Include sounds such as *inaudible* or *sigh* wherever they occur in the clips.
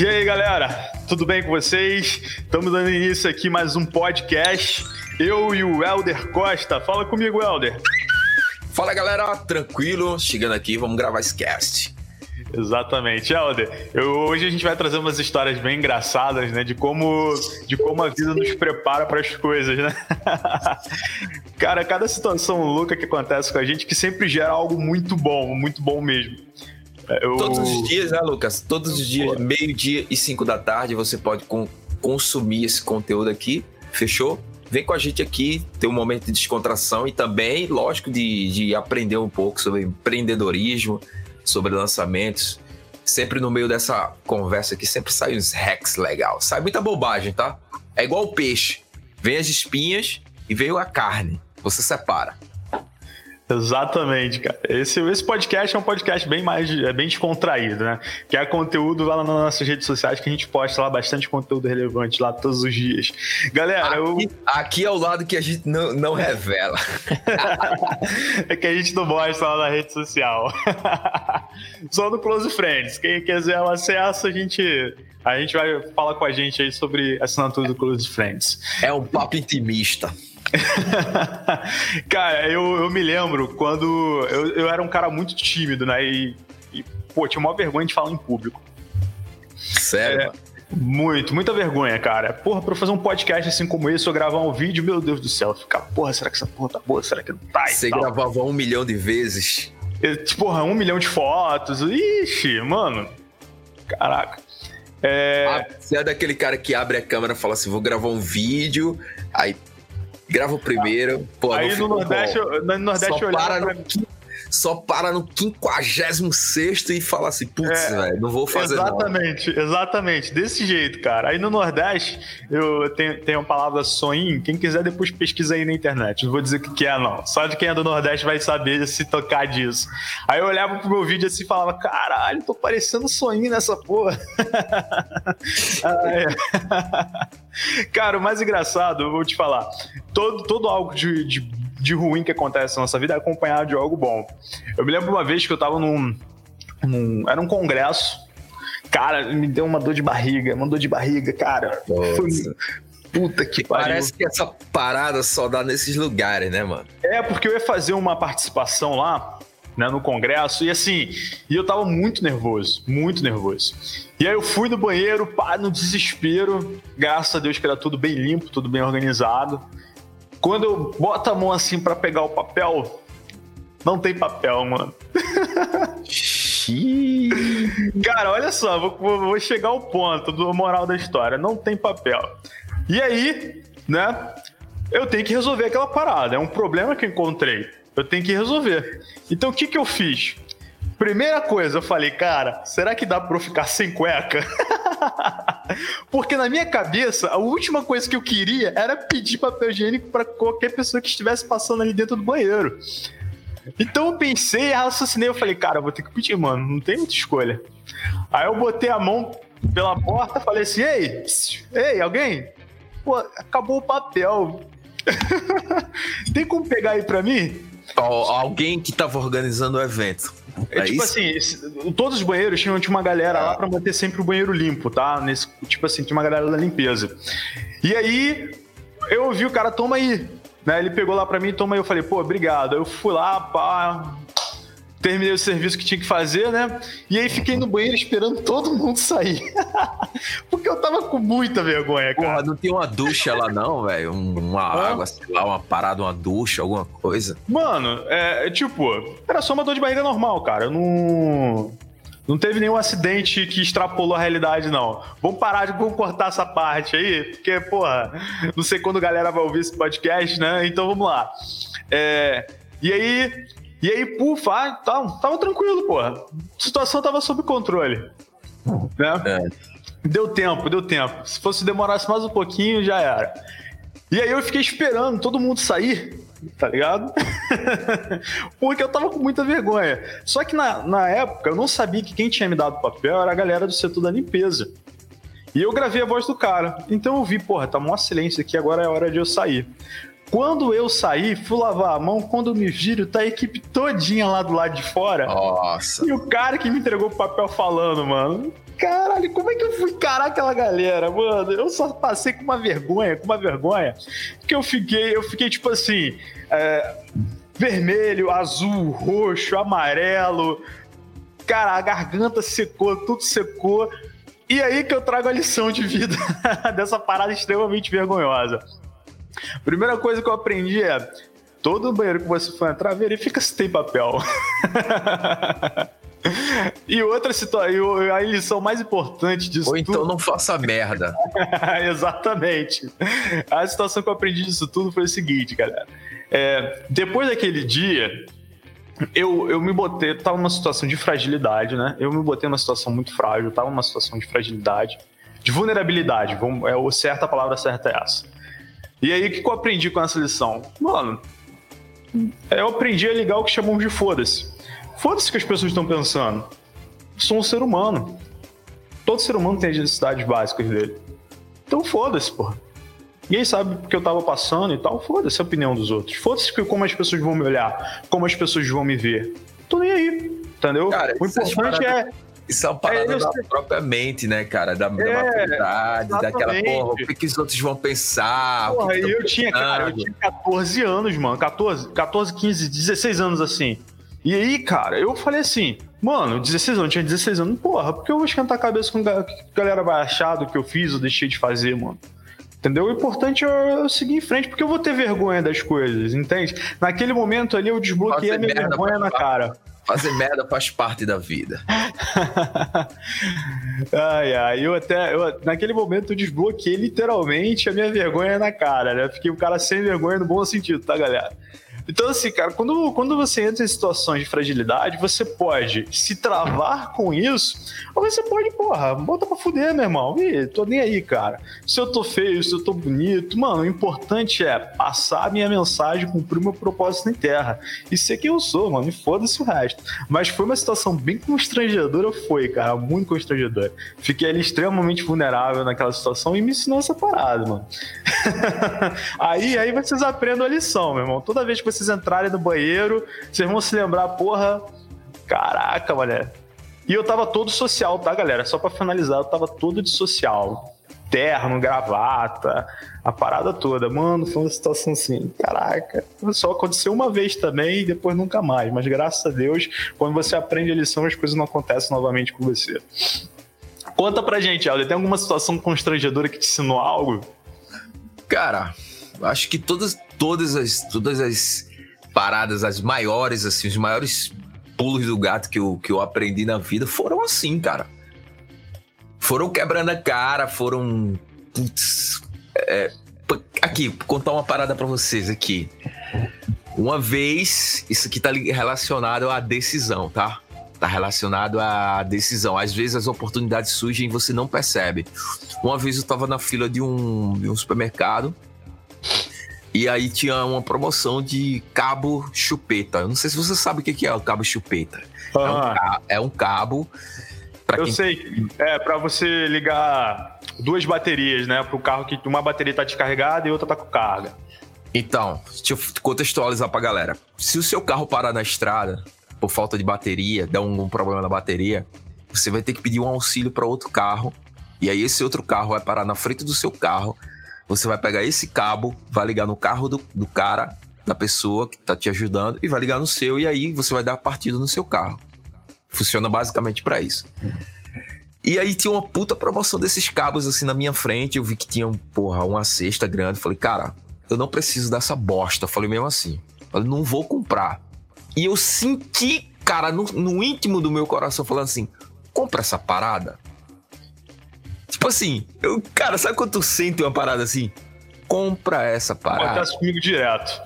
E aí, galera, tudo bem com vocês? Estamos dando início aqui mais um podcast. Eu e o Helder Costa. Fala comigo, Helder. Fala, galera, tranquilo? Chegando aqui, vamos gravar esse cast. Exatamente, Helder. Eu, hoje a gente vai trazer umas histórias bem engraçadas, né? De como, de como a vida nos prepara para as coisas, né? *laughs* Cara, cada situação louca que acontece com a gente que sempre gera algo muito bom, muito bom mesmo. Eu... Todos os dias, né, Lucas? Todos os dias, meio-dia e cinco da tarde, você pode com, consumir esse conteúdo aqui. Fechou? Vem com a gente aqui, ter um momento de descontração e também, lógico, de, de aprender um pouco sobre empreendedorismo, sobre lançamentos. Sempre no meio dessa conversa aqui, sempre sai uns hacks legal. Sai muita bobagem, tá? É igual o peixe. Vem as espinhas e veio a carne. Você separa. Exatamente, cara. Esse, esse podcast é um podcast bem mais é bem descontraído, né? Que é conteúdo lá nas nossas redes sociais que a gente posta lá bastante conteúdo relevante lá todos os dias. Galera, aqui, eu. Aqui é o lado que a gente não, não revela. *laughs* é que a gente não mostra lá na rede social. *laughs* Só no Close Friends. Quem quiser o acesso, a gente. A gente vai falar com a gente aí sobre assinatura do Close Friends. É um papo intimista. *laughs* cara, eu, eu me lembro quando eu, eu era um cara muito tímido, né? E, e pô, tinha uma vergonha de falar em público. Sério? É, muito, muita vergonha, cara. Porra, pra eu fazer um podcast assim como esse, eu gravar um vídeo, meu Deus do céu, ficar, porra, será que essa porra tá boa? Será que não tá? Você gravava um milhão de vezes. Eu, tipo, porra, um milhão de fotos. Ixi, mano. Caraca. É... Ah, você é daquele cara que abre a câmera e fala assim: vou gravar um vídeo, aí grava o primeiro. Pô, Aí no Nordeste, no Nordeste só para no, só para no 56 e fala assim, putz, é, velho, não vou fazer Exatamente, não. exatamente. Desse jeito, cara. Aí no Nordeste, eu tenho, tenho a palavra sonho. Quem quiser depois pesquisa aí na internet. Não vou dizer o que, que é, não. Só de quem é do Nordeste vai saber se tocar disso. Aí eu olhava pro meu vídeo assim e falava, caralho, tô parecendo sonho nessa porra. *laughs* *laughs* Cara, o mais engraçado, eu vou te falar, todo, todo algo de, de, de, ruim que acontece na nossa vida é acompanhado de algo bom. Eu me lembro uma vez que eu tava num. num era um congresso. Cara, me deu uma dor de barriga, uma dor de barriga, cara. Foi, Puta que pariu. Parece que essa parada só dá nesses lugares, né, mano? É, porque eu ia fazer uma participação lá né, no congresso, e assim, e eu tava muito nervoso, muito nervoso. E aí eu fui no banheiro, pá, no desespero, graças a Deus que era tudo bem limpo, tudo bem organizado. Quando eu boto a mão assim para pegar o papel, não tem papel, mano. Cara, olha só, vou, vou chegar ao ponto do moral da história. Não tem papel. E aí, né? Eu tenho que resolver aquela parada. É um problema que eu encontrei. Eu tenho que resolver. Então o que, que eu fiz? Primeira coisa, eu falei, cara, será que dá pra eu ficar sem cueca? *laughs* Porque na minha cabeça, a última coisa que eu queria era pedir papel higiênico para qualquer pessoa que estivesse passando ali dentro do banheiro. Então eu pensei, raciocinei, eu falei, cara, eu vou ter que pedir, mano, não tem muita escolha. Aí eu botei a mão pela porta, falei assim, ei, ei, alguém? Pô, acabou o papel. *laughs* tem como pegar aí pra mim? Alguém que tava organizando o evento. É, é tipo isso? assim, todos os banheiros tinham, tinha uma galera lá para manter sempre o banheiro limpo, tá? Nesse, tipo assim, tinha uma galera da limpeza. E aí, eu ouvi o cara, toma aí. Né? Ele pegou lá para mim, toma aí. Eu falei, pô, obrigado. Eu fui lá, pá, terminei o serviço que tinha que fazer, né? E aí fiquei no banheiro esperando todo mundo sair. *laughs* Porque eu tava com muita vergonha, cara. Porra, não tem uma ducha lá não, velho? Uma ah. água, sei lá, uma parada, uma ducha, alguma coisa? Mano, é tipo, era só uma dor de barriga normal, cara. Eu não... Não teve nenhum acidente que extrapolou a realidade, não. Vamos parar de vamos cortar essa parte aí, porque, porra, não sei quando a galera vai ouvir esse podcast, né? Então vamos lá. É... E aí, e aí, pufa, ah, tava, tava tranquilo, porra. A situação tava sob controle. Né? É. Deu tempo, deu tempo. Se fosse demorasse mais um pouquinho, já era. E aí eu fiquei esperando todo mundo sair, tá ligado? *laughs* Porque eu tava com muita vergonha. Só que na, na época eu não sabia que quem tinha me dado o papel era a galera do setor da limpeza. E eu gravei a voz do cara. Então eu vi, porra, tá mó silêncio aqui, agora é hora de eu sair. Quando eu saí, fui lavar a mão, quando eu me viro, tá a equipe todinha lá do lado de fora. Nossa. E o cara que me entregou o papel falando, mano. Caralho, como é que eu fui encarar aquela galera, mano? Eu só passei com uma vergonha, com uma vergonha, que eu fiquei, eu fiquei tipo assim, é, vermelho, azul, roxo, amarelo. Cara, a garganta secou, tudo secou. E aí que eu trago a lição de vida *laughs* dessa parada extremamente vergonhosa. Primeira coisa que eu aprendi é: todo banheiro que você for entrar, verifica se tem papel. *laughs* e outra situação, a lição mais importante disso Ou então tudo... não faça merda. *laughs* Exatamente. A situação que eu aprendi disso tudo foi o seguinte, galera. É, depois daquele dia, eu, eu me botei, tava numa situação de fragilidade, né? Eu me botei numa situação muito frágil, tava numa situação de fragilidade, de vulnerabilidade, vamos, é a palavra certa é essa. E aí, o que eu aprendi com essa lição? Mano, eu aprendi a ligar o que chamamos de foda-se. Foda-se que as pessoas estão pensando. Eu sou um ser humano. Todo ser humano tem as necessidades básicas dele. Então foda-se, porra. Ninguém sabe o que eu tava passando e tal. Foda-se a opinião dos outros. Foda-se como as pessoas vão me olhar, como as pessoas vão me ver. Tô nem aí, entendeu? Cara, o importante é isso é uma parada é, da própria mente, né, cara? Da, é, da maturidade, daquela porra, o que, que os outros vão pensar? Porra, que que eu tinha, cara, eu tinha 14 anos, mano. 14, 14, 15, 16 anos assim. E aí, cara, eu falei assim, mano, 16 anos, tinha 16 anos, porra, por que eu vou esquentar a cabeça com o que a galera vai achar do que eu fiz ou deixei de fazer, mano? Entendeu? O importante é eu seguir em frente, porque eu vou ter vergonha das coisas, entende? Naquele momento ali eu desbloqueei a minha vergonha na cara. Fazer merda faz parte da vida. *laughs* ai, ai, eu até. Eu, naquele momento eu desbloqueei literalmente a minha vergonha na cara, né? Fiquei um cara sem vergonha no bom sentido, tá, galera? Então, assim, cara, quando, quando você entra em situações de fragilidade, você pode se travar com isso, ou você pode, porra, bota pra fuder, meu irmão. Ih, tô nem aí, cara. Se eu tô feio, se eu tô bonito, mano, o importante é passar a minha mensagem, cumprir o meu propósito na terra. E ser quem eu sou, mano, e foda-se o resto. Mas foi uma situação bem constrangedora, foi, cara, muito constrangedora. Fiquei ali extremamente vulnerável naquela situação e me ensinou essa parada, mano. *laughs* aí, aí vocês aprendem a lição, meu irmão. Toda vez que vocês entrarem no banheiro, vocês vão se lembrar, porra, caraca, mané. E eu tava todo social, tá, galera? Só para finalizar, eu tava todo de social. Terno, gravata, a parada toda. Mano, foi uma situação assim, caraca. Só aconteceu uma vez também e depois nunca mais. Mas graças a Deus, quando você aprende a lição, as coisas não acontecem novamente com você. Conta pra gente, Alder, tem alguma situação constrangedora que te ensinou algo? Cara, acho que todas, todas as, todas as paradas, as maiores, assim, os maiores pulos do gato que eu, que eu aprendi na vida foram assim, cara. Foram quebrando a cara, foram. Putz, é, aqui, contar uma parada para vocês aqui. Uma vez, isso aqui tá relacionado à decisão, tá? Tá relacionado à decisão. Às vezes as oportunidades surgem e você não percebe. Uma vez eu tava na fila de um, de um supermercado e aí tinha uma promoção de cabo chupeta. Eu não sei se você sabe o que é o cabo chupeta. Ah. É, um, ah. é, um, cabo. Eu quem... sei. É para você ligar duas baterias, né? Para o carro que uma bateria tá descarregada e outra tá com carga. Então, deixa eu contextualizar pra galera. Se o seu carro parar na estrada por falta de bateria, der um, um problema na bateria, você vai ter que pedir um auxílio para outro carro. E aí esse outro carro vai parar na frente do seu carro você vai pegar esse cabo, vai ligar no carro do, do cara, da pessoa que tá te ajudando, e vai ligar no seu, e aí você vai dar partida no seu carro. Funciona basicamente para isso. E aí tinha uma puta promoção desses cabos assim na minha frente. Eu vi que tinha, porra, uma cesta grande. Falei, cara, eu não preciso dessa bosta. Falei mesmo assim. Falei, não vou comprar. E eu senti, cara, no, no íntimo do meu coração, falando assim: compra essa parada. Tipo assim, eu, cara, sabe quando tu sente uma parada assim? Compra essa parada. Acontece comigo direto.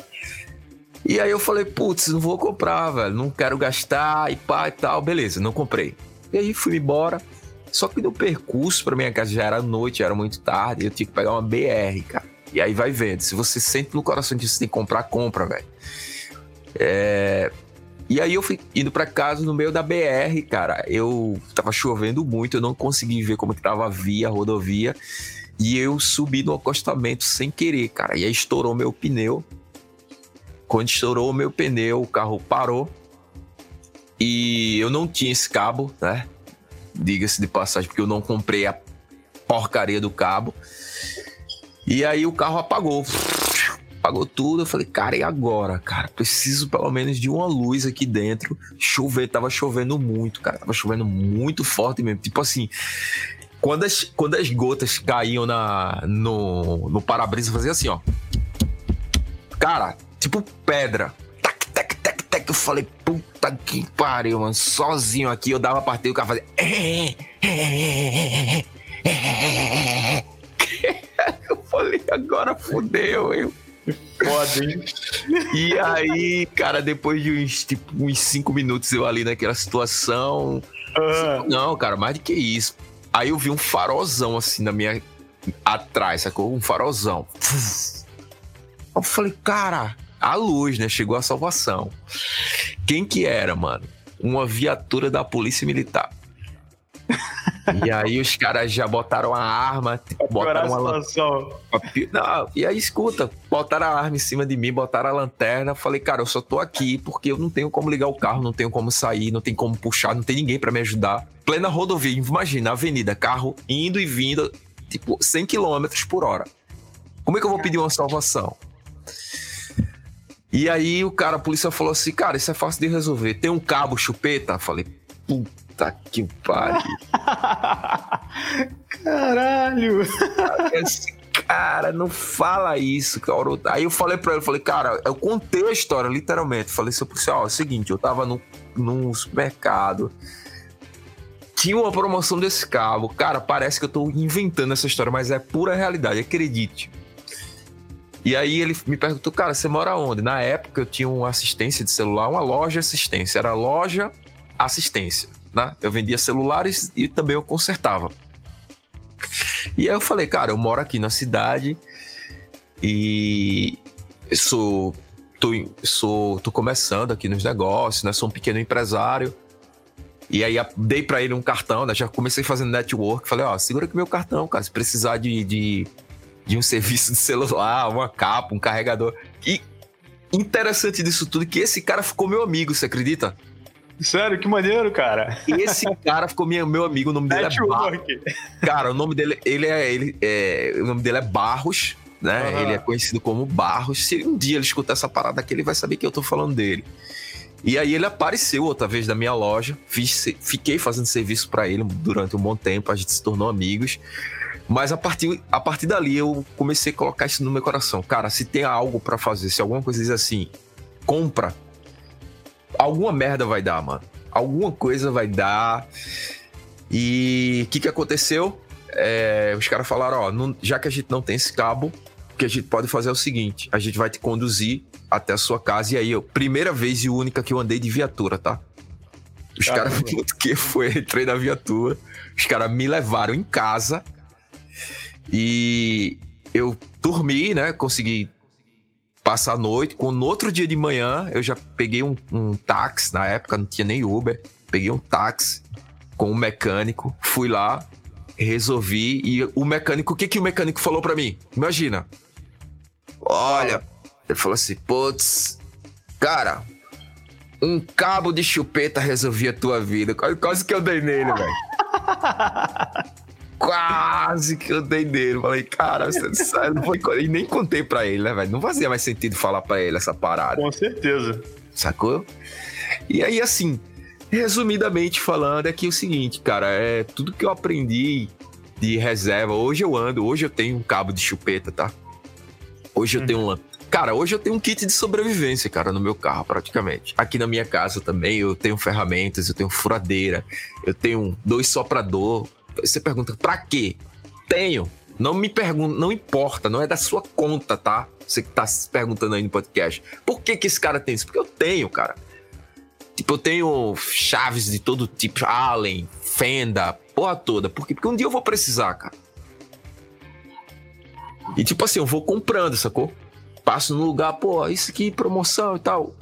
E aí eu falei, putz, não vou comprar, velho. Não quero gastar e pá e tal. Beleza, não comprei. E aí fui embora. Só que no percurso pra minha casa já era noite, já era muito tarde. Eu tinha que pegar uma BR, cara. E aí vai vendo. Se você sente no coração que você tem que comprar, compra, velho. É... E aí eu fui indo para casa no meio da BR, cara. Eu tava chovendo muito, eu não consegui ver como que tava a via, a rodovia. E eu subi no acostamento sem querer, cara. E aí estourou meu pneu. Quando estourou o meu pneu, o carro parou. E eu não tinha esse cabo, né? Diga-se de passagem, porque eu não comprei a porcaria do cabo. E aí o carro apagou. Apagou tudo. Eu falei, cara, e agora? Cara, preciso pelo menos de uma luz aqui dentro. Chover, tava chovendo muito, cara. Tava chovendo muito forte mesmo. Tipo assim, quando as, quando as gotas caíam na, no, no para-brisa, fazia assim, ó. Cara, tipo pedra. Tac, tac, tac, tac. Eu falei, puta que pariu, mano. Sozinho aqui, eu dava partida e o cara fazia. Eu falei, agora fudeu, eu. Foda, hein? E aí, cara, depois de uns, tipo, uns cinco minutos eu ali naquela situação. Não, cara, mais do que isso. Aí eu vi um farolzão assim na minha. atrás, sacou? Um farolzão. Eu falei, cara, a luz, né? Chegou a salvação. Quem que era, mano? Uma viatura da Polícia Militar. E aí os caras já botaram a arma, a botaram uma lan- situação. não, e aí, escuta, botaram a arma em cima de mim, botaram a lanterna. Falei, cara, eu só tô aqui porque eu não tenho como ligar o carro, não tenho como sair, não tem como puxar, não tem ninguém pra me ajudar. Plena rodovia, imagina, avenida, carro indo e vindo, tipo, 100 km por hora. Como é que eu vou pedir uma salvação? E aí o cara, a polícia falou assim, cara, isso é fácil de resolver. Tem um cabo chupeta? Falei, puta que pariu. *laughs* Caralho. Esse cara, não fala isso, cara. Aí eu falei pra ele, falei, cara, eu contei a história, literalmente. Falei assim, policial, é o seguinte, eu tava no, num supermercado. Tinha uma promoção desse cabo. Cara, parece que eu tô inventando essa história, mas é pura realidade, acredite. E aí ele me perguntou, cara, você mora onde? Na época eu tinha uma assistência de celular, uma loja assistência. Era loja assistência, né? Eu vendia celulares e também eu consertava. E aí eu falei, cara, eu moro aqui na cidade e sou tô, sou tô começando aqui nos negócios, né? Sou um pequeno empresário. E aí dei pra ele um cartão, né? Já comecei fazendo network, falei, ó, segura aqui meu cartão, cara, se precisar de, de, de um *laughs* serviço de celular, uma capa, um carregador. E interessante disso tudo é que esse cara ficou meu amigo, você acredita? Sério, que maneiro, cara. Esse *laughs* cara ficou minha- meu amigo, o nome dele é Bar- Network. Cara, o nome dele, ele é, ele é, o nome dele é Barros, né? Aham. Ele é conhecido como Barros. Se um dia ele escutar essa parada aqui, ele vai saber que eu tô falando dele. E aí ele apareceu outra vez na minha loja, fiz, fiquei fazendo serviço pra ele durante um bom tempo, a gente se tornou amigos. Mas a partir, a partir dali eu comecei a colocar isso no meu coração. Cara, se tem algo pra fazer, se alguma coisa diz assim, compra, alguma merda vai dar, mano. Alguma coisa vai dar. E o que, que aconteceu? É, os caras falaram: ó, não- já que a gente não tem esse cabo, o que a gente pode fazer é o seguinte: a gente vai te conduzir até a sua casa. E aí, eu, primeira vez e única que eu andei de viatura, tá? Os caras, *laughs* puto que foi, entrei na viatura, os caras me levaram em casa e eu dormi, né? Consegui passar a noite. Quando no outro dia de manhã eu já peguei um, um táxi, na época não tinha nem Uber, peguei um táxi com um mecânico, fui lá, resolvi e o mecânico, o que que o mecânico falou pra mim? Imagina. Olha, ele falou assim, putz, cara, um cabo de chupeta resolvia a tua vida. Quase que eu dei nele, velho. *laughs* Quase que eu dei nele. Falei, cara, você *laughs* não sabe, não vou... E nem contei pra ele, né, velho? Não fazia mais sentido falar pra ele essa parada. Com certeza. Sacou? E aí, assim, resumidamente falando, é que é o seguinte, cara, é tudo que eu aprendi de reserva. Hoje eu ando, hoje eu tenho um cabo de chupeta, tá? Hoje eu tenho um. Cara, hoje eu tenho um kit de sobrevivência, cara, no meu carro, praticamente. Aqui na minha casa também eu tenho ferramentas, eu tenho furadeira, eu tenho dois soprador. Você pergunta, pra quê? Tenho. Não me pergunta, não importa, não é da sua conta, tá? Você que tá se perguntando aí no podcast. Por que que esse cara tem isso? Porque eu tenho, cara. Tipo, eu tenho chaves de todo tipo, Allen, Fenda, porra toda. Por quê? Porque um dia eu vou precisar, cara. E tipo assim, eu vou comprando, sacou? Passo no lugar, pô, isso aqui, promoção e tal.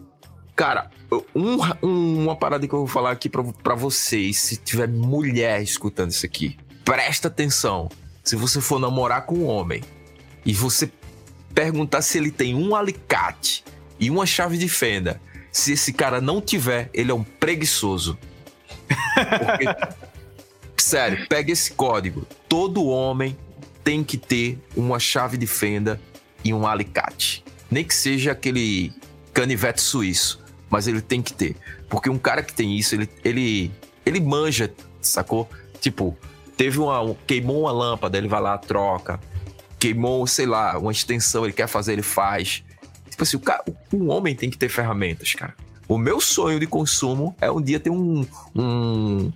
Cara, um- um- uma parada que eu vou falar aqui pra vocês, se tiver mulher escutando isso aqui, presta atenção. se você for namorar com um homem e você perguntar se ele tem um alicate e uma chave de fenda, se esse cara não tiver, ele é um preguiçoso. Porque, *laughs* sério, pega esse código. Todo homem tem que ter uma chave de fenda e um alicate. Nem que seja aquele canivete suíço, mas ele tem que ter. Porque um cara que tem isso, ele, ele, ele manja, sacou? Tipo, teve uma. queimou uma lâmpada, ele vai lá, troca. Queimou, sei lá, uma extensão, ele quer fazer, ele faz. Tipo assim, o cara, um homem tem que ter ferramentas, cara. O meu sonho de consumo é um dia ter um, um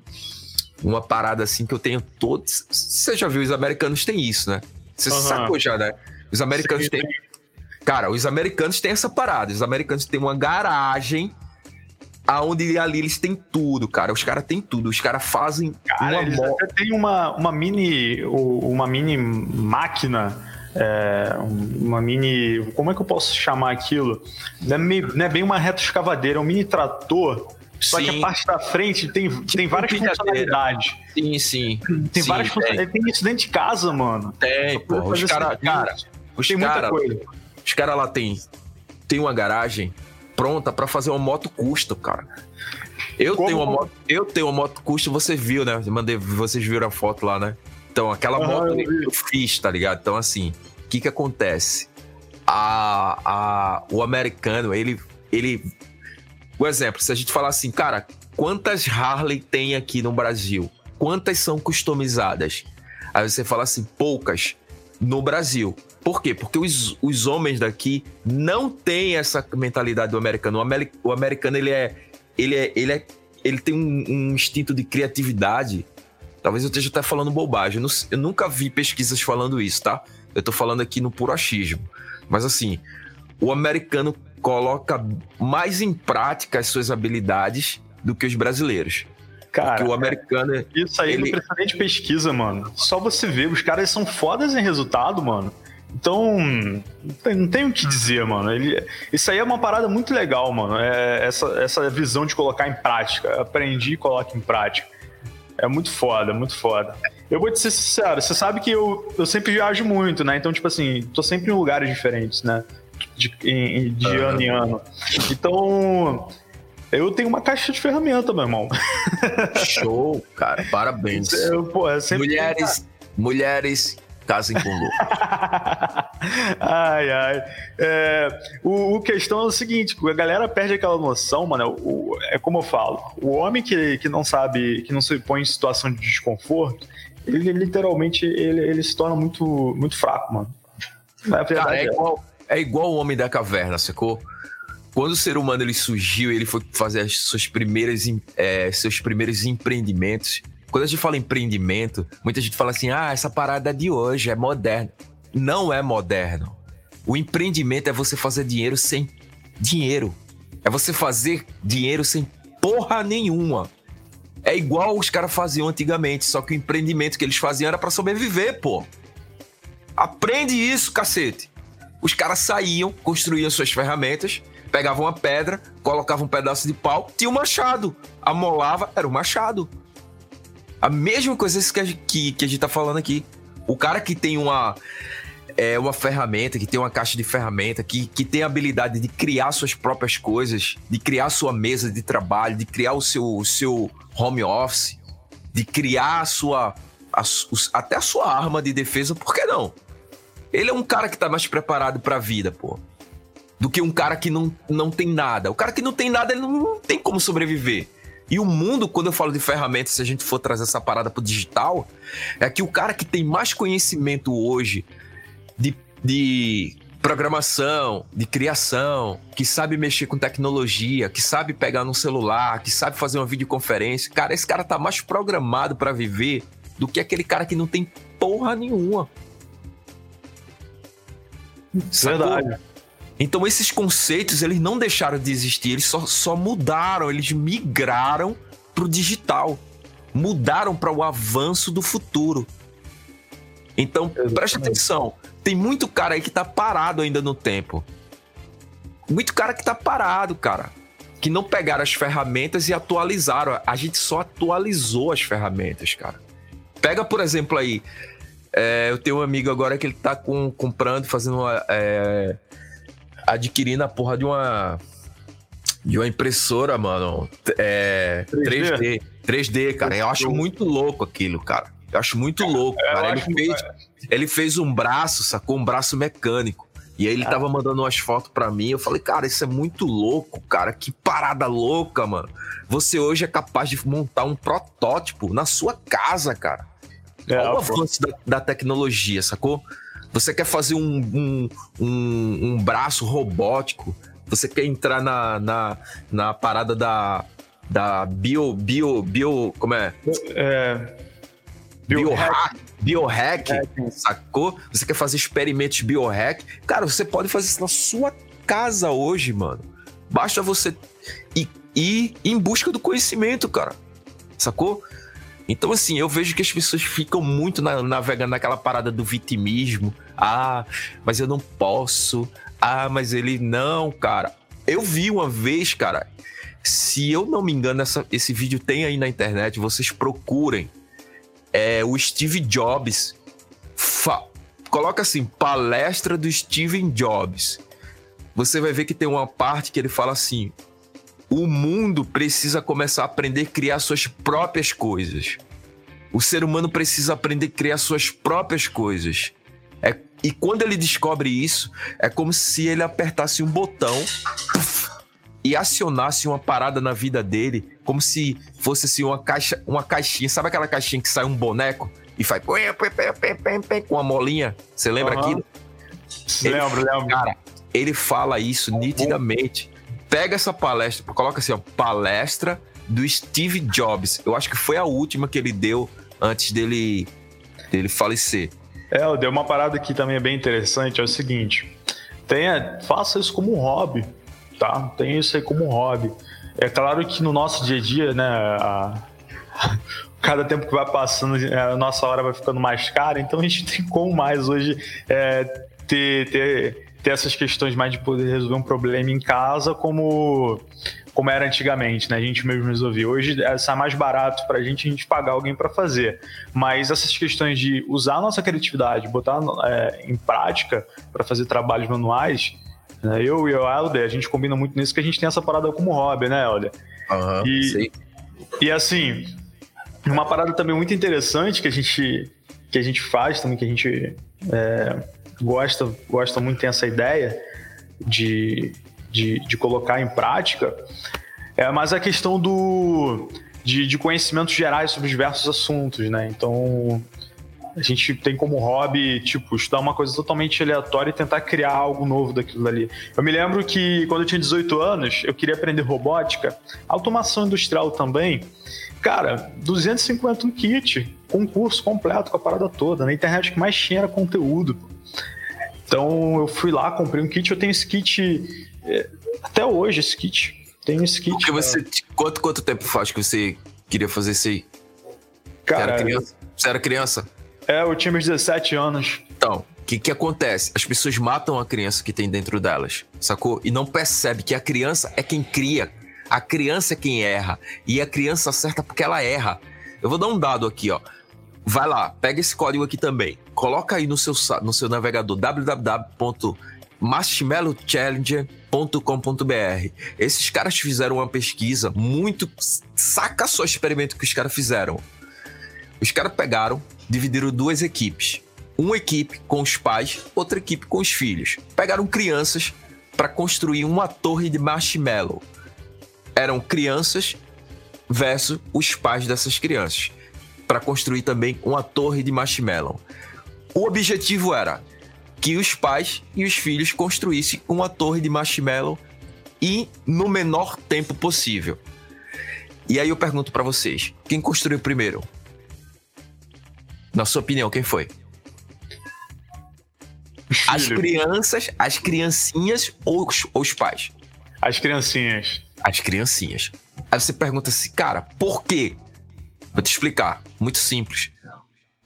uma parada assim que eu tenho todos. Você já viu, os americanos têm isso, né? Você uhum. sacou já, né? Os americanos Sim. têm. Cara, os americanos têm essa parada. Os americanos têm uma garagem aonde ali eles têm tudo, cara. Os caras têm tudo. Os caras fazem. Cara, uma eles mo... até tem uma, uma mini. Uma mini máquina. É, uma mini. Como é que eu posso chamar aquilo? Não é, meio, não é bem uma reta escavadeira, é um mini trator só sim. que a parte da frente tem, tipo tem várias funcionalidades. Sim, sim. Tem sim, várias funcionalidades. Tem isso dentro de casa, mano. Tem, pô. Os cara, cara, os tem cara, Os caras lá tem, tem uma garagem pronta para fazer uma moto custo, cara. Eu Como? tenho uma moto, eu tenho uma moto custo, você viu, né? Mandei, vocês viram a foto lá, né? Então, aquela ah, moto eu, eu fiz, tá ligado? Então, assim, o que que acontece? A, a, o americano, ele, ele o exemplo, se a gente falar assim, cara, quantas Harley tem aqui no Brasil? Quantas são customizadas? Aí você fala assim, poucas no Brasil. Por quê? Porque os, os homens daqui não têm essa mentalidade do americano. O, amer, o americano, ele é, ele é, ele é, ele tem um, um instinto de criatividade. Talvez eu esteja até falando bobagem. Eu, não, eu nunca vi pesquisas falando isso, tá? Eu tô falando aqui no puro achismo. Mas assim, o americano coloca mais em prática as suas habilidades do que os brasileiros. Cara, Porque o americano. Isso aí ele... não precisa nem de pesquisa, mano. Só você vê, os caras são fodas em resultado, mano. Então, não tem, o que dizer, mano. Ele, isso aí é uma parada muito legal, mano. É essa, essa visão de colocar em prática. Aprendi e coloco em prática. É muito foda, muito foda. Eu vou te ser sincero, você sabe que eu, eu sempre viajo muito, né? Então, tipo assim, tô sempre em lugares diferentes, né? de, em, de uhum. ano em ano. Então, eu tenho uma caixa de ferramenta, meu irmão. *laughs* Show, cara, parabéns. Eu, é mulheres, mulheres, casem com louco. *laughs* ai, ai. É, o, o, questão é o seguinte: a galera perde aquela noção, mano. O, é como eu falo: o homem que, que não sabe, que não se põe em situação de desconforto, ele literalmente ele, ele se torna muito, muito fraco, mano. Verdade, é, é igual é igual o Homem da Caverna, sacou? Quando o ser humano ele surgiu, ele foi fazer as suas primeiras, é, seus primeiros empreendimentos. Quando a gente fala empreendimento, muita gente fala assim: ah, essa parada é de hoje, é moderno. Não é moderno. O empreendimento é você fazer dinheiro sem dinheiro. É você fazer dinheiro sem porra nenhuma. É igual os caras faziam antigamente, só que o empreendimento que eles faziam era para sobreviver, pô. Aprende isso, cacete. Os caras saíam, construíam suas ferramentas, pegavam uma pedra, colocavam um pedaço de pau, tinha um machado. Amolava, era o um machado. A mesma coisa que a, que, que a gente tá falando aqui. O cara que tem uma, é, uma ferramenta, que tem uma caixa de ferramenta, que, que tem a habilidade de criar suas próprias coisas, de criar sua mesa de trabalho, de criar o seu, o seu home office, de criar a sua. A, até a sua arma de defesa, por que não? Ele é um cara que tá mais preparado pra vida, pô. Do que um cara que não, não tem nada. O cara que não tem nada, ele não tem como sobreviver. E o mundo, quando eu falo de ferramentas, se a gente for trazer essa parada pro digital, é que o cara que tem mais conhecimento hoje de, de programação, de criação, que sabe mexer com tecnologia, que sabe pegar no celular, que sabe fazer uma videoconferência, cara, esse cara tá mais programado para viver do que aquele cara que não tem porra nenhuma. Verdade. Então esses conceitos, eles não deixaram de existir, eles só, só mudaram, eles migraram pro digital. Mudaram para o avanço do futuro. Então, Exatamente. preste atenção. Tem muito cara aí que tá parado ainda no tempo. Muito cara que tá parado, cara. Que não pegaram as ferramentas e atualizaram. A gente só atualizou as ferramentas, cara. Pega, por exemplo, aí É, eu tenho um amigo agora que ele tá com, comprando, fazendo uma. É, adquirindo a porra de uma. De uma impressora, mano. É, 3D. 3D, 3D cara. Eu acho muito louco aquilo, cara. Eu acho muito louco, é, cara. Ele fez, ele fez um braço, sacou? Um braço mecânico. E aí ele ah. tava mandando umas fotos para mim. Eu falei, cara, isso é muito louco, cara. Que parada louca, mano. Você hoje é capaz de montar um protótipo na sua casa, cara. É, Olha o avanço da, da, tecnologia, sacou? Você quer fazer um, um, um, um, braço robótico, você quer entrar na, na, na parada da, da bio, bio, bio, como é? É... Biohack, biohack, sacou? Você quer fazer experimentos biohack? Cara, você pode fazer isso na sua casa hoje, mano. Basta você ir, ir em busca do conhecimento, cara. Sacou? Então, assim, eu vejo que as pessoas ficam muito na, navegando naquela parada do vitimismo. Ah, mas eu não posso. Ah, mas ele não, cara. Eu vi uma vez, cara. Se eu não me engano, essa, esse vídeo tem aí na internet. Vocês procurem. É o Steve Jobs. Fa Coloca assim, palestra do Steven Jobs. Você vai ver que tem uma parte que ele fala assim: o mundo precisa começar a aprender a criar suas próprias coisas. O ser humano precisa aprender a criar suas próprias coisas. E quando ele descobre isso, é como se ele apertasse um botão puff, e acionasse uma parada na vida dele, como se fosse assim, uma caixa, uma caixinha. Sabe aquela caixinha que sai um boneco e faz com a molinha? Você lembra uhum. aquilo? Lembro, lembro. Cara, ele fala isso nitidamente pega essa palestra, coloca assim, ó, palestra do Steve Jobs. Eu acho que foi a última que ele deu antes dele, dele falecer. É, eu dei uma parada aqui também é bem interessante, é o seguinte, tenha, faça isso como um hobby, tá? Tenha isso aí como um hobby. É claro que no nosso dia a dia, né, a, *laughs* cada tempo que vai passando, é, a nossa hora vai ficando mais cara, então a gente tem como mais hoje é, ter, ter ter essas questões mais de poder resolver um problema em casa como como era antigamente, né? A gente mesmo resolvia. Hoje é, sai mais barato para a gente a gente pagar alguém para fazer. Mas essas questões de usar a nossa criatividade, botar é, em prática para fazer trabalhos manuais, né? eu e o Helder, a gente combina muito nisso que a gente tem essa parada como hobby, né, Helder? Uhum, e, e assim, uma parada também muito interessante que a gente que a gente faz também, que a gente é, gosta, gosta muito, tem essa ideia de, de, de colocar em prática, é mais a questão do, de, de conhecimentos gerais sobre diversos assuntos, né? Então, a gente tem como hobby, tipo, estudar uma coisa totalmente aleatória e tentar criar algo novo daquilo ali. Eu me lembro que quando eu tinha 18 anos, eu queria aprender robótica, automação industrial também. Cara, 250 um kit, com curso completo com a parada toda. Na internet que mais tinha era conteúdo. Então eu fui lá, comprei um kit, eu tenho esse kit até hoje, esse kit. Tenho esse kit. Porque você, quanto, quanto tempo faz que você queria fazer isso aí? Cara, você era criança? Você era criança? É, eu tinha meus 17 anos. Então, o que, que acontece? As pessoas matam a criança que tem dentro delas, sacou? E não percebe que a criança é quem cria. A criança é quem erra. E a criança acerta porque ela erra. Eu vou dar um dado aqui, ó. Vai lá, pega esse código aqui também. Coloca aí no seu, no seu navegador www.marshmallowchallenger.com.br. Esses caras fizeram uma pesquisa muito. Saca só o experimento que os caras fizeram. Os caras pegaram, dividiram duas equipes. Uma equipe com os pais, outra equipe com os filhos. Pegaram crianças para construir uma torre de marshmallow. Eram crianças versus os pais dessas crianças para construir também uma torre de marshmallow. O objetivo era que os pais e os filhos construíssem uma torre de marshmallow e no menor tempo possível. E aí eu pergunto para vocês, quem construiu primeiro? Na sua opinião, quem foi? As crianças, as criancinhas ou os, ou os pais? As criancinhas. As criancinhas. Aí você pergunta assim, cara, por quê? Vou te explicar. Muito simples.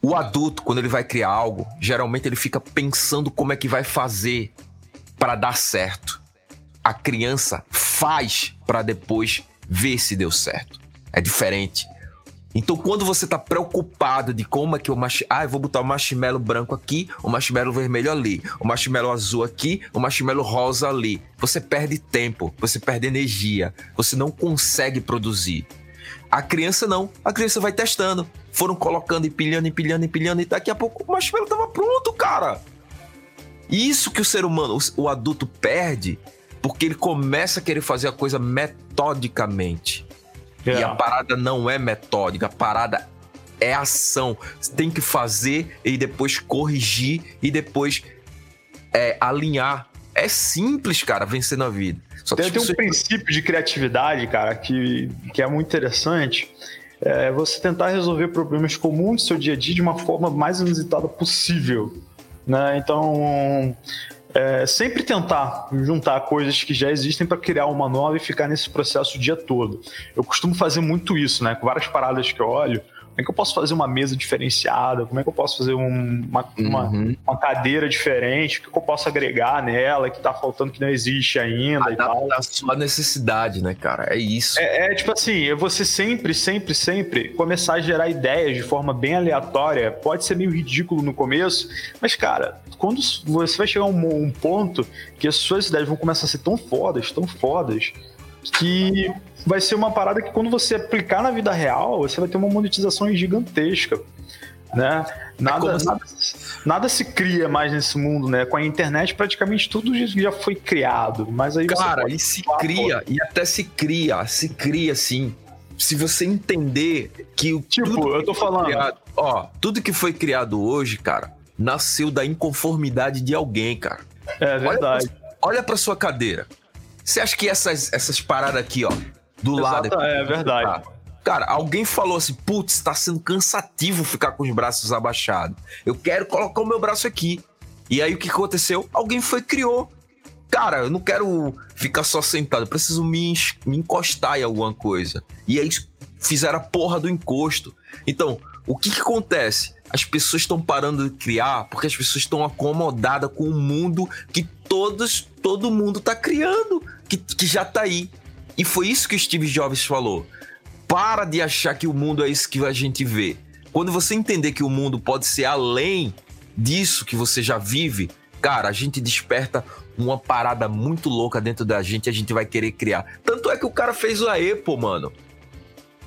O adulto, quando ele vai criar algo, geralmente ele fica pensando como é que vai fazer para dar certo. A criança faz para depois ver se deu certo. É diferente. Então, quando você tá preocupado de como é que o marshmallow. Ah, eu vou botar o marshmallow branco aqui, o marshmallow vermelho ali, o marshmallow azul aqui, o marshmallow rosa ali. Você perde tempo, você perde energia, você não consegue produzir. A criança não. A criança vai testando. Foram colocando, empilhando, empilhando, empilhando, e daqui a pouco o marshmallow tava pronto, cara. Isso que o ser humano, o adulto perde, porque ele começa a querer fazer a coisa metodicamente. É. E a parada não é metódica, a parada é ação. Você tem que fazer e depois corrigir e depois é, alinhar. É simples, cara, vencer na vida. Só tem, tem um princípio de criatividade, cara, que, que é muito interessante. É você tentar resolver problemas comuns do seu dia a dia de uma forma mais inusitada possível. Né? Então, é, sempre tentar juntar coisas que já existem para criar uma nova e ficar nesse processo o dia todo. Eu costumo fazer muito isso, né? Com várias paradas que eu olho, como é que eu posso fazer uma mesa diferenciada? Como é que eu posso fazer um, uma, uhum. uma, uma, cadeira diferente? O que eu posso agregar nela que tá faltando que não existe ainda e tal? A sua necessidade, né, cara? É isso. É, é, tipo assim, é você sempre, sempre, sempre começar a gerar ideias de forma bem aleatória. Pode ser meio ridículo no começo, mas, cara, quando você vai chegar a um, um ponto que as suas ideias vão começar a ser tão fodas, tão fodas, que vai ser uma parada que quando você aplicar na vida real, você vai ter uma monetização gigantesca. Né? Nada, é nada, nada, se cria mais nesse mundo, né? Com a internet praticamente tudo já foi criado, mas aí cara, e se cria e até se cria, se cria assim. Se você entender que o tipo, eu tô falando, criado, ó, tudo que foi criado hoje, cara, nasceu da inconformidade de alguém, cara. É verdade. Olha para sua cadeira. Você acha que essas, essas paradas aqui, ó, do Exato, lado. É, é verdade. Cara, alguém falou assim: putz, tá sendo cansativo ficar com os braços abaixados. Eu quero colocar o meu braço aqui. E aí o que aconteceu? Alguém foi criou. Cara, eu não quero ficar só sentado, eu preciso me, me encostar em alguma coisa. E aí fizeram a porra do encosto. Então, o que, que acontece? As pessoas estão parando de criar porque as pessoas estão acomodadas com o mundo que todos, todo mundo tá criando que, que já tá aí. E foi isso que o Steve Jobs falou. Para de achar que o mundo é isso que a gente vê. Quando você entender que o mundo pode ser além disso que você já vive, cara, a gente desperta uma parada muito louca dentro da gente e a gente vai querer criar. Tanto é que o cara fez o Apple, mano.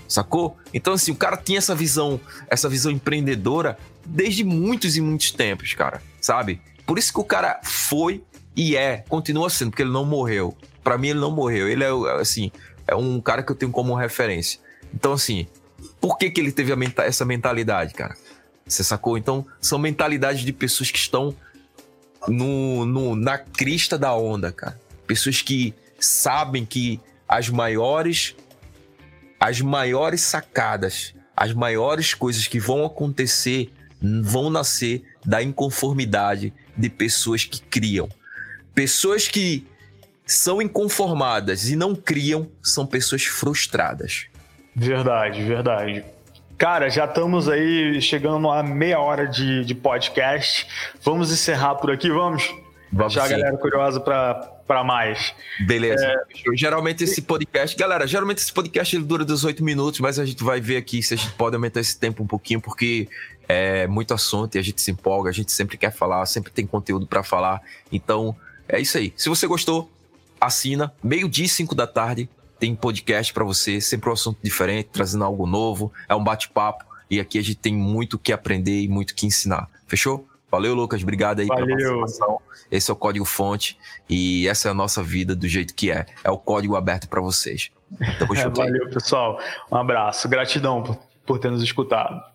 Sacou? Então, assim, o cara tinha essa visão, essa visão empreendedora desde muitos e muitos tempos, cara. Sabe? Por isso que o cara foi e é, continua sendo, porque ele não morreu. Para mim, ele não morreu. Ele é, assim, é um cara que eu tenho como referência. Então, assim, por que, que ele teve menta essa mentalidade, cara? Você sacou? Então, são mentalidades de pessoas que estão no, no, na crista da onda, cara. Pessoas que sabem que as maiores as maiores sacadas, as maiores coisas que vão acontecer vão nascer da inconformidade de pessoas que criam. Pessoas que são inconformadas e não criam são pessoas frustradas. Verdade, verdade. Cara, já estamos aí chegando a meia hora de, de podcast. Vamos encerrar por aqui, vamos? Vamos Já a galera curiosa para mais. Beleza. É... Geralmente esse podcast, galera, geralmente esse podcast ele dura 18 minutos, mas a gente vai ver aqui se a gente pode aumentar esse tempo um pouquinho, porque é muito assunto e a gente se empolga, a gente sempre quer falar, sempre tem conteúdo para falar. Então, é isso aí. Se você gostou, assina. Meio-dia, 5 da tarde, tem podcast para você, sempre um assunto diferente, trazendo algo novo. É um bate-papo e aqui a gente tem muito que aprender e muito que ensinar. Fechou? Valeu, Lucas. Obrigado aí Valeu. pela participação. Esse é o Código Fonte e essa é a nossa vida do jeito que é. É o código aberto para vocês. Então, *laughs* é, valeu, pessoal. Um abraço. Gratidão por, por ter nos escutado.